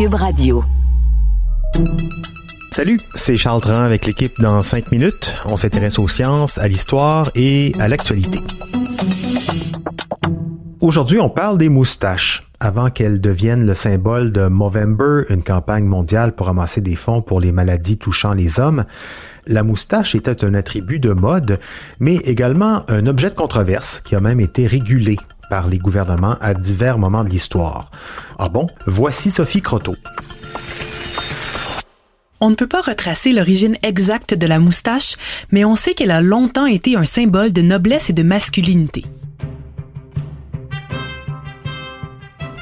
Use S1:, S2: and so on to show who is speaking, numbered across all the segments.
S1: Cube Radio.
S2: Salut, c'est Charles Dran avec l'équipe dans 5 minutes. On s'intéresse aux sciences, à l'histoire et à l'actualité. Aujourd'hui, on parle des moustaches. Avant qu'elles deviennent le symbole de Movember, une campagne mondiale pour ramasser des fonds pour les maladies touchant les hommes, la moustache était un attribut de mode, mais également un objet de controverse qui a même été régulé par les gouvernements à divers moments de l'histoire. Ah bon? Voici Sophie Croteau.
S3: On ne peut pas retracer l'origine exacte de la moustache, mais on sait qu'elle a longtemps été un symbole de noblesse et de masculinité.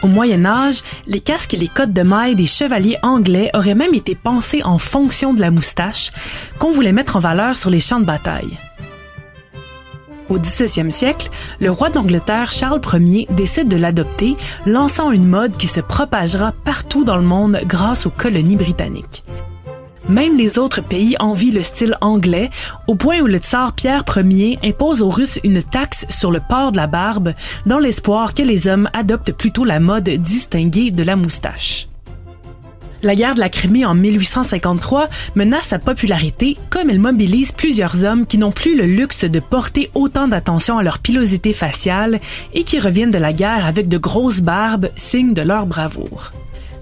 S3: Au Moyen Âge, les casques et les cottes de mailles des chevaliers anglais auraient même été pensés en fonction de la moustache, qu'on voulait mettre en valeur sur les champs de bataille. Au XVIe siècle, le roi d'Angleterre Charles Ier décide de l'adopter, lançant une mode qui se propagera partout dans le monde grâce aux colonies britanniques. Même les autres pays envient le style anglais, au point où le tsar Pierre Ier impose aux Russes une taxe sur le port de la barbe, dans l'espoir que les hommes adoptent plutôt la mode distinguée de la moustache. La guerre de la Crimée en 1853 menace sa popularité comme elle mobilise plusieurs hommes qui n'ont plus le luxe de porter autant d'attention à leur pilosité faciale et qui reviennent de la guerre avec de grosses barbes, signe de leur bravoure.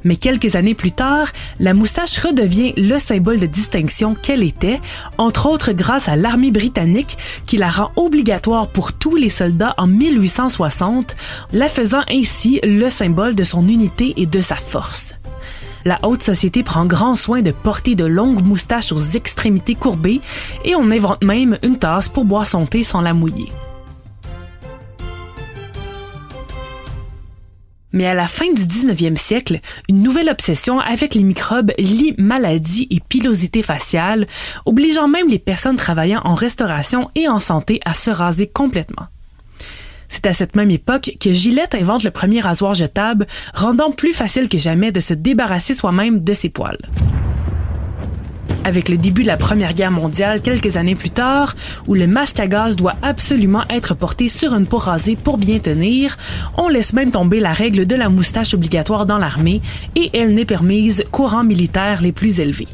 S3: Mais quelques années plus tard, la moustache redevient le symbole de distinction qu'elle était, entre autres grâce à l'armée britannique qui la rend obligatoire pour tous les soldats en 1860, la faisant ainsi le symbole de son unité et de sa force. La haute société prend grand soin de porter de longues moustaches aux extrémités courbées et on invente même une tasse pour boire son thé sans la mouiller. Mais à la fin du 19e siècle, une nouvelle obsession avec les microbes lie maladie et pilosité faciale, obligeant même les personnes travaillant en restauration et en santé à se raser complètement. C'est à cette même époque que Gillette invente le premier rasoir jetable, rendant plus facile que jamais de se débarrasser soi-même de ses poils. Avec le début de la Première Guerre mondiale quelques années plus tard, où le masque à gaz doit absolument être porté sur une peau rasée pour bien tenir, on laisse même tomber la règle de la moustache obligatoire dans l'armée et elle n'est permise qu'aux rangs militaires les plus élevés.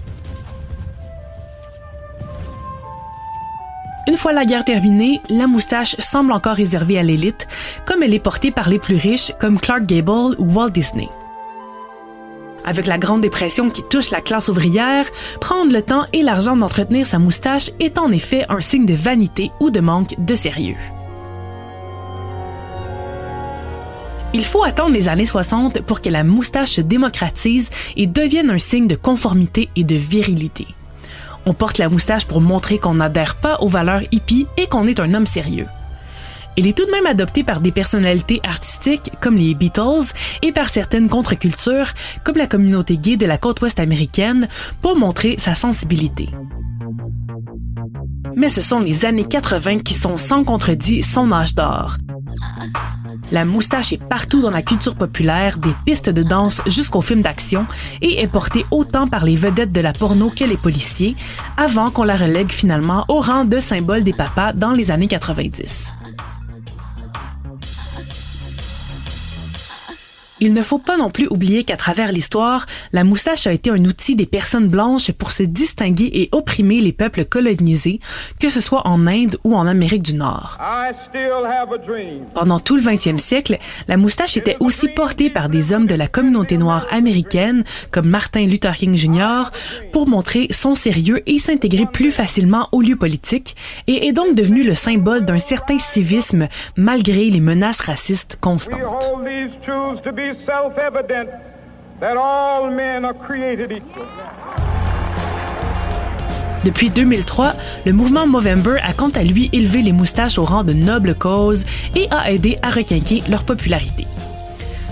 S3: Une fois la guerre terminée, la moustache semble encore réservée à l'élite, comme elle est portée par les plus riches comme Clark Gable ou Walt Disney. Avec la Grande Dépression qui touche la classe ouvrière, prendre le temps et l'argent d'entretenir sa moustache est en effet un signe de vanité ou de manque de sérieux. Il faut attendre les années 60 pour que la moustache se démocratise et devienne un signe de conformité et de virilité. On porte la moustache pour montrer qu'on n'adhère pas aux valeurs hippies et qu'on est un homme sérieux. Il est tout de même adopté par des personnalités artistiques comme les Beatles et par certaines contre-cultures comme la communauté gay de la côte ouest américaine pour montrer sa sensibilité. Mais ce sont les années 80 qui sont sans contredit son âge d'or. La moustache est partout dans la culture populaire, des pistes de danse jusqu'aux films d'action, et est portée autant par les vedettes de la porno que les policiers, avant qu'on la relègue finalement au rang de symbole des papas dans les années 90. Il ne faut pas non plus oublier qu'à travers l'histoire, la moustache a été un outil des personnes blanches pour se distinguer et opprimer les peuples colonisés, que ce soit en Inde ou en Amérique du Nord. Pendant tout le 20e siècle, la moustache était aussi portée par des hommes de la communauté noire américaine, comme Martin Luther King Jr., pour montrer son sérieux et s'intégrer plus facilement au lieu politique, et est donc devenu le symbole d'un certain civisme malgré les menaces racistes constantes. Depuis 2003, le mouvement Movember a quant à lui élevé les moustaches au rang de noble cause et a aidé à requinquer leur popularité.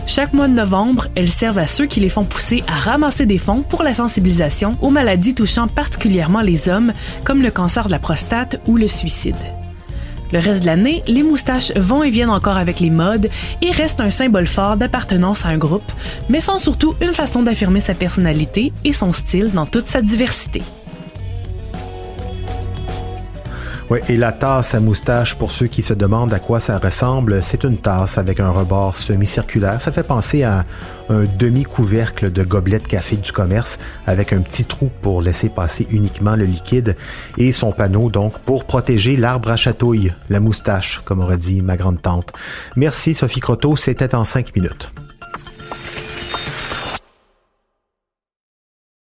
S3: Chaque mois de novembre, elles servent à ceux qui les font pousser à ramasser des fonds pour la sensibilisation aux maladies touchant particulièrement les hommes, comme le cancer de la prostate ou le suicide. Le reste de l'année, les moustaches vont et viennent encore avec les modes et restent un symbole fort d'appartenance à un groupe, mais sont surtout une façon d'affirmer sa personnalité et son style dans toute sa diversité.
S2: Et la tasse à moustache, pour ceux qui se demandent à quoi ça ressemble, c'est une tasse avec un rebord semi-circulaire. Ça fait penser à un demi-couvercle de gobelet de café du commerce avec un petit trou pour laisser passer uniquement le liquide et son panneau donc pour protéger l'arbre à chatouille, la moustache, comme aurait dit ma grande tante. Merci Sophie Croteau, c'était en cinq minutes.